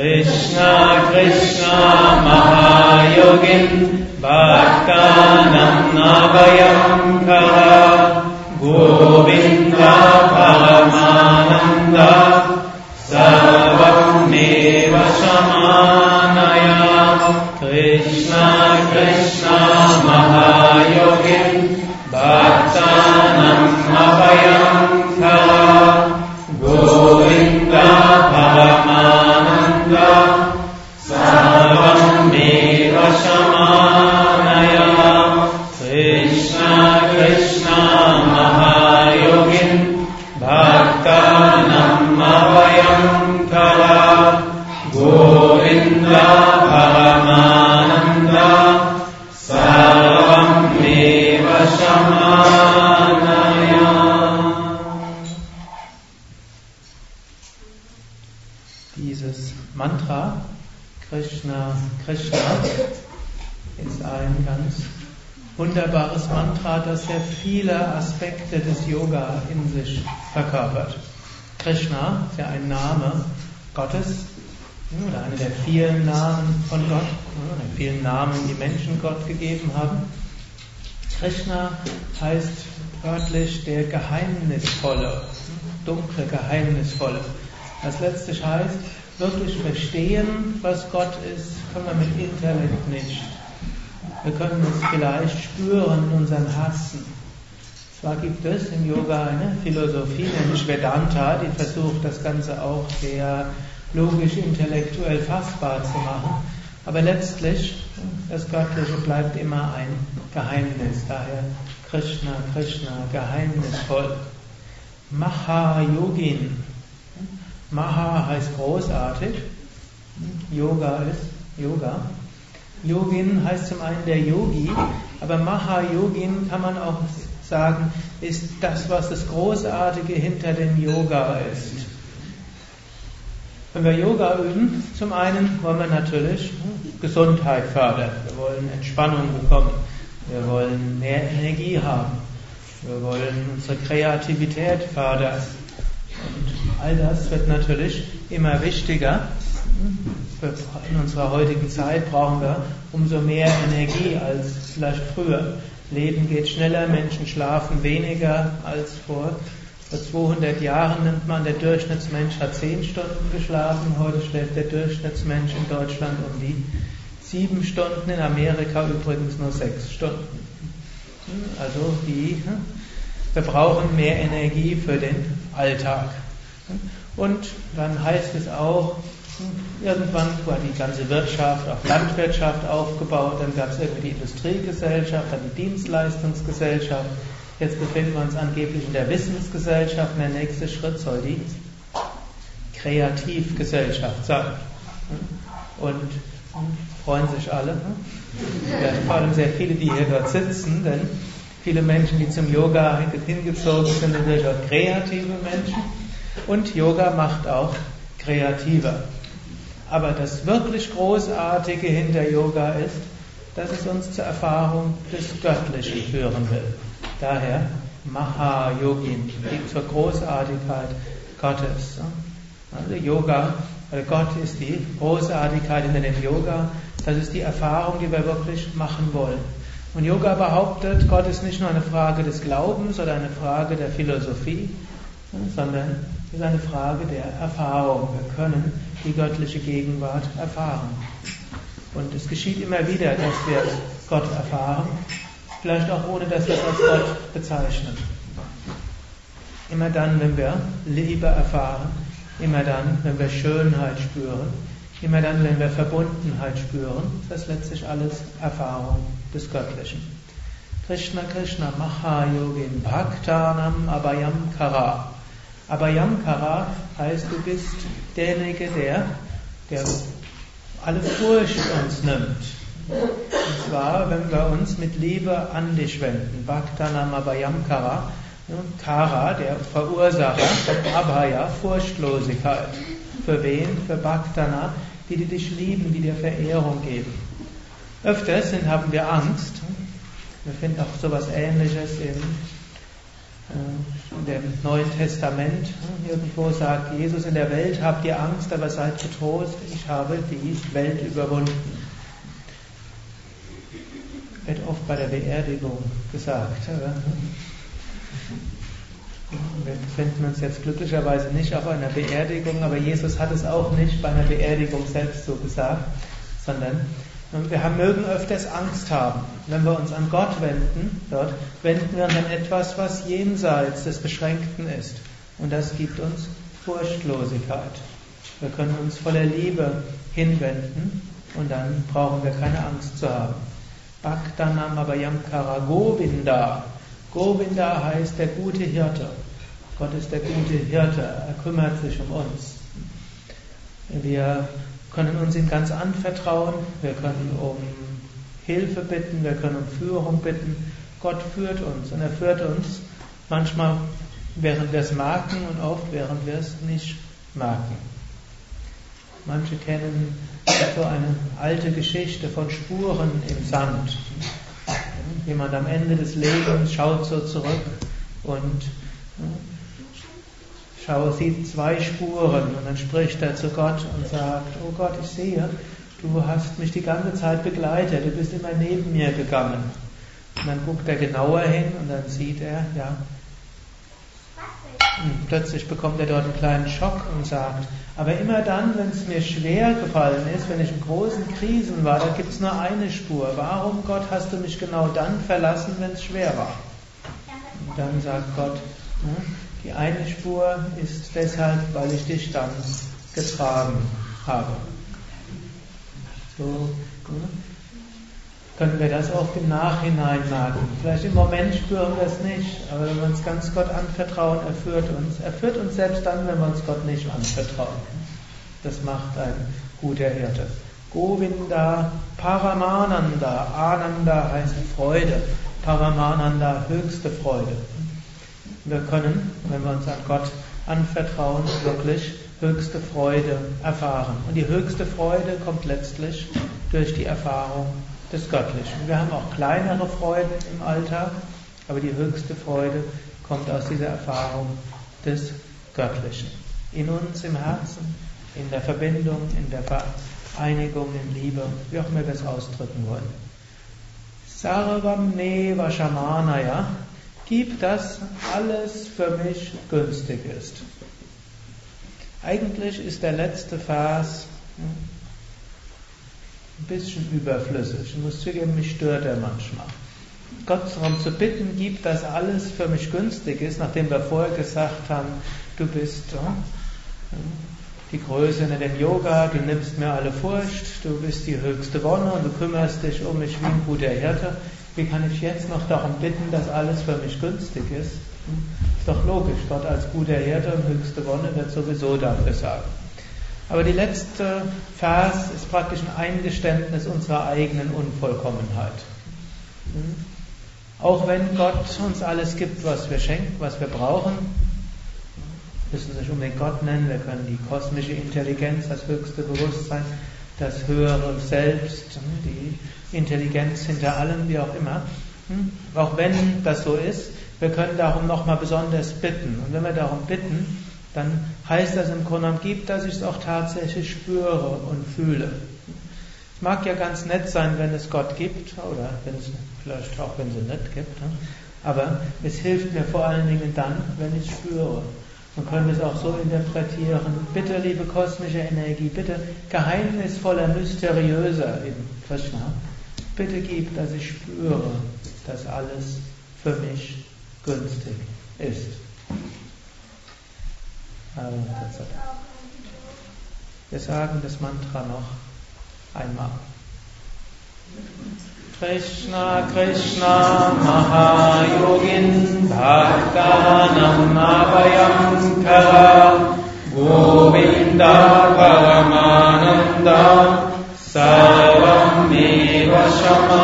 कृष्णा कृष्णा महायोगिम् बाट्कानम्नाभयम् कदा गोविन्द परमानन्द सर्वम् देवशमानया कृष्णा कृष्णा महायोगिम् Mantra Krishna, Krishna ist ein ganz wunderbares Mantra, das sehr viele Aspekte des Yoga in sich verkörpert. Krishna ist ja ein Name Gottes oder einer der vielen Namen von Gott, oder der vielen Namen, die Menschen Gott gegeben haben. Krishna heißt wörtlich der Geheimnisvolle, dunkle Geheimnisvolle. Was letztlich heißt, wirklich verstehen, was Gott ist, können wir mit Intellekt nicht. Wir können es vielleicht spüren in unserem Herzen. Zwar gibt es im Yoga eine Philosophie, nämlich Vedanta, die versucht, das Ganze auch sehr logisch, intellektuell fassbar zu machen. Aber letztlich, das Göttliche bleibt immer ein Geheimnis. Daher Krishna, Krishna, geheimnisvoll. Mahayogin. Maha heißt großartig. Yoga ist Yoga. Yogin heißt zum einen der Yogi, aber Mahayogin kann man auch sagen, ist das, was das Großartige hinter dem Yoga ist. Wenn wir Yoga üben, zum einen wollen wir natürlich Gesundheit fördern, wir wollen Entspannung bekommen, wir wollen mehr Energie haben, wir wollen unsere Kreativität fördern. All das wird natürlich immer wichtiger. In unserer heutigen Zeit brauchen wir umso mehr Energie als vielleicht früher. Leben geht schneller, Menschen schlafen weniger als vor vor 200 Jahren nimmt man, der Durchschnittsmensch hat 10 Stunden geschlafen, heute schläft der Durchschnittsmensch in Deutschland um die 7 Stunden, in Amerika übrigens nur 6 Stunden. Also die, wir brauchen mehr Energie für den Alltag. Und dann heißt es auch, irgendwann war die ganze Wirtschaft auf Landwirtschaft aufgebaut, dann gab es irgendwie die Industriegesellschaft, dann die Dienstleistungsgesellschaft, Jetzt befinden wir uns angeblich in der Wissensgesellschaft und der nächste Schritt soll die Kreativgesellschaft sein. Und freuen sich alle. Ja, vor allem sehr viele, die hier dort sitzen, denn viele Menschen, die zum Yoga hingezogen sind, sind natürlich auch kreative Menschen. Und Yoga macht auch kreativer. Aber das wirklich Großartige hinter Yoga ist, dass es uns zur Erfahrung des Göttlichen führen will. Daher Mahayogin, zur Großartigkeit Gottes. Also Yoga, weil Gott ist die Großartigkeit in dem Yoga, das ist die Erfahrung, die wir wirklich machen wollen. Und Yoga behauptet, Gott ist nicht nur eine Frage des Glaubens oder eine Frage der Philosophie, sondern ist eine Frage der Erfahrung. Wir können die göttliche Gegenwart erfahren. Und es geschieht immer wieder, dass wir Gott erfahren Vielleicht auch ohne, dass wir es als Gott bezeichnen. Immer dann, wenn wir Liebe erfahren, immer dann, wenn wir Schönheit spüren, immer dann, wenn wir Verbundenheit spüren, das ist letztlich alles Erfahrung des Göttlichen. Krishna Krishna Mahayogin Bhaktanam Abhayamkara. Abhayamkara heißt, du bist derjenige, der, der alle Furcht uns nimmt. Und zwar, wenn wir uns mit Liebe an dich wenden. Bhaktanamabhayamkara, Kara, der Verursacher, Abhaya, Furchtlosigkeit. Für wen? Für Bhaktana, die, die dich lieben, die dir Verehrung geben. Öfters haben wir Angst. Wir finden auch sowas ähnliches äh, in dem Neuen Testament äh, irgendwo sagt Jesus, in der Welt habt ihr Angst, aber seid getrost, ich habe die Welt überwunden. Wird oft bei der Beerdigung gesagt. Wir befinden uns jetzt glücklicherweise nicht auf einer Beerdigung, aber Jesus hat es auch nicht bei einer Beerdigung selbst so gesagt, sondern wir mögen öfters Angst haben. Wenn wir uns an Gott wenden, dort wenden wir uns an etwas, was jenseits des Beschränkten ist. Und das gibt uns Furchtlosigkeit. Wir können uns voller Liebe hinwenden und dann brauchen wir keine Angst zu haben. Bhaktanam Abhayamkara Govinda. Govinda heißt der gute Hirte. Gott ist der gute Hirte. Er kümmert sich um uns. Wir können uns ihm ganz anvertrauen, wir können um Hilfe bitten, wir können um Führung bitten. Gott führt uns und er führt uns manchmal, während wir es merken und oft, während wir es nicht merken. Manche kennen so eine alte Geschichte von Spuren im Sand. Jemand am Ende des Lebens schaut so zurück und schaue, sieht zwei Spuren und dann spricht er zu Gott und sagt, oh Gott, ich sehe, du hast mich die ganze Zeit begleitet, du bist immer neben mir gegangen. Und dann guckt er genauer hin und dann sieht er, ja, und plötzlich bekommt er dort einen kleinen Schock und sagt, aber immer dann, wenn es mir schwer gefallen ist, wenn ich in großen Krisen war, da gibt es nur eine Spur. Warum, Gott, hast du mich genau dann verlassen, wenn es schwer war? Und dann sagt Gott, hm, die eine Spur ist deshalb, weil ich dich dann getragen habe. So können wir das auch im Nachhinein merken. Vielleicht im Moment spüren wir es nicht, aber wenn wir uns ganz Gott anvertrauen, er führt uns. Er führt uns selbst dann, wenn wir uns Gott nicht anvertrauen. Das macht ein guter Hirte. Govinda Paramananda. Ananda heißt Freude. Paramananda höchste Freude. Wir können, wenn wir uns an Gott anvertrauen, wirklich höchste Freude erfahren. Und die höchste Freude kommt letztlich durch die Erfahrung des Göttlichen. Wir haben auch kleinere Freuden im Alltag, aber die höchste Freude kommt aus dieser Erfahrung des Göttlichen. In uns, im Herzen, in der Verbindung, in der Vereinigung, in Liebe, wie auch immer wir es ausdrücken wollen. Sarvam Neva Shamanaya Gib, dass alles für mich günstig ist. Eigentlich ist der letzte Vers hm, ein bisschen überflüssig. Ich muss zugeben, mich stört er manchmal. Gott darum zu bitten, gib, dass alles für mich günstig ist, nachdem wir vorher gesagt haben, du bist hm, die Größe in dem Yoga, du nimmst mir alle Furcht, du bist die höchste Wonne und du kümmerst dich um mich wie ein guter Hirte. Wie kann ich jetzt noch darum bitten, dass alles für mich günstig ist? Ist doch logisch, Gott als guter Hirte und höchste Wonne wird sowieso dafür sagen. Aber die letzte Vers ist praktisch ein Eingeständnis unserer eigenen Unvollkommenheit. Auch wenn Gott uns alles gibt, was wir schenken, was wir brauchen, müssen sich unbedingt Gott nennen, wir können die kosmische Intelligenz, das höchste Bewusstsein, das höhere Selbst, hm, die Intelligenz hinter allem, wie auch immer. Hm? Auch wenn das so ist, wir können darum nochmal besonders bitten. Und wenn wir darum bitten, dann heißt das im Grunde gibt, dass ich es auch tatsächlich spüre und fühle. Es mag ja ganz nett sein, wenn es Gott gibt, oder wenn es vielleicht auch, wenn es ihn nicht gibt. Ne? Aber es hilft mir vor allen Dingen dann, wenn ich spüre. Man könnte es auch so interpretieren. Bitte, liebe kosmische Energie, bitte geheimnisvoller, mysteriöser im Krishna. Bitte gib, dass ich spüre, dass alles für mich günstig ist. Wir sagen das Mantra noch einmal. Krishna कृष्ण महायोगिन् भक्तानम् मावयम् खः गोविन्द परमानन्द सर्वमेव शमा